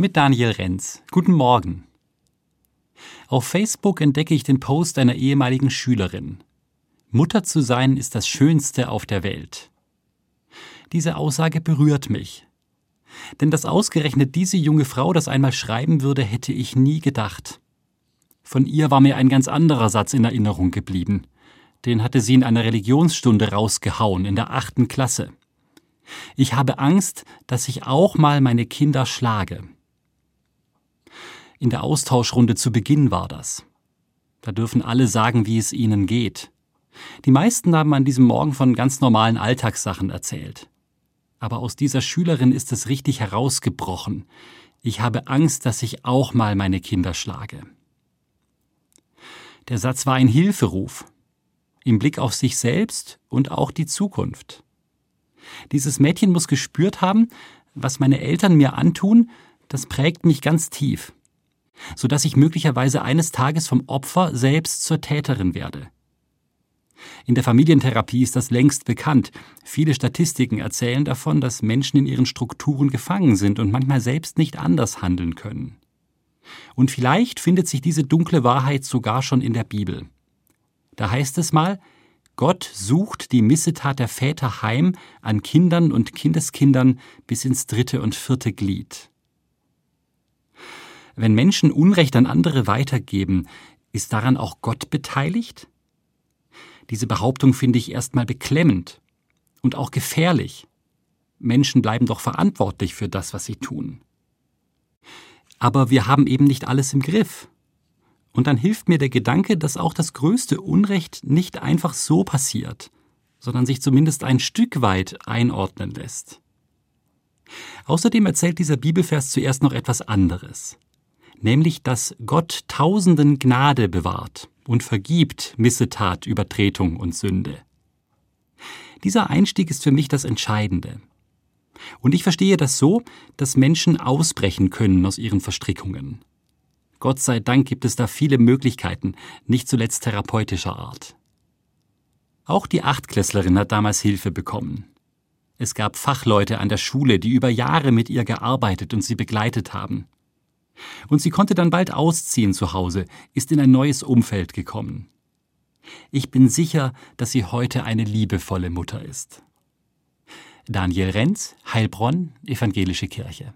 mit Daniel Renz. Guten Morgen. Auf Facebook entdecke ich den Post einer ehemaligen Schülerin. Mutter zu sein ist das Schönste auf der Welt. Diese Aussage berührt mich. Denn dass ausgerechnet diese junge Frau das einmal schreiben würde, hätte ich nie gedacht. Von ihr war mir ein ganz anderer Satz in Erinnerung geblieben. Den hatte sie in einer Religionsstunde rausgehauen, in der achten Klasse. Ich habe Angst, dass ich auch mal meine Kinder schlage. In der Austauschrunde zu Beginn war das. Da dürfen alle sagen, wie es ihnen geht. Die meisten haben an diesem Morgen von ganz normalen Alltagssachen erzählt. Aber aus dieser Schülerin ist es richtig herausgebrochen. Ich habe Angst, dass ich auch mal meine Kinder schlage. Der Satz war ein Hilferuf, im Blick auf sich selbst und auch die Zukunft. Dieses Mädchen muss gespürt haben, was meine Eltern mir antun, das prägt mich ganz tief, so dass ich möglicherweise eines Tages vom Opfer selbst zur Täterin werde. In der Familientherapie ist das längst bekannt. Viele Statistiken erzählen davon, dass Menschen in ihren Strukturen gefangen sind und manchmal selbst nicht anders handeln können. Und vielleicht findet sich diese dunkle Wahrheit sogar schon in der Bibel. Da heißt es mal, Gott sucht die Missetat der Väter heim an Kindern und Kindeskindern bis ins dritte und vierte Glied. Wenn Menschen Unrecht an andere weitergeben, ist daran auch Gott beteiligt? Diese Behauptung finde ich erstmal beklemmend und auch gefährlich. Menschen bleiben doch verantwortlich für das, was sie tun. Aber wir haben eben nicht alles im Griff. Und dann hilft mir der Gedanke, dass auch das größte Unrecht nicht einfach so passiert, sondern sich zumindest ein Stück weit einordnen lässt. Außerdem erzählt dieser Bibelvers zuerst noch etwas anderes, nämlich dass Gott Tausenden Gnade bewahrt und vergibt Missetat, Übertretung und Sünde. Dieser Einstieg ist für mich das Entscheidende. Und ich verstehe das so, dass Menschen ausbrechen können aus ihren Verstrickungen. Gott sei Dank gibt es da viele Möglichkeiten, nicht zuletzt therapeutischer Art. Auch die Achtklässlerin hat damals Hilfe bekommen. Es gab Fachleute an der Schule, die über Jahre mit ihr gearbeitet und sie begleitet haben. Und sie konnte dann bald ausziehen zu Hause, ist in ein neues Umfeld gekommen. Ich bin sicher, dass sie heute eine liebevolle Mutter ist. Daniel Renz, Heilbronn, Evangelische Kirche.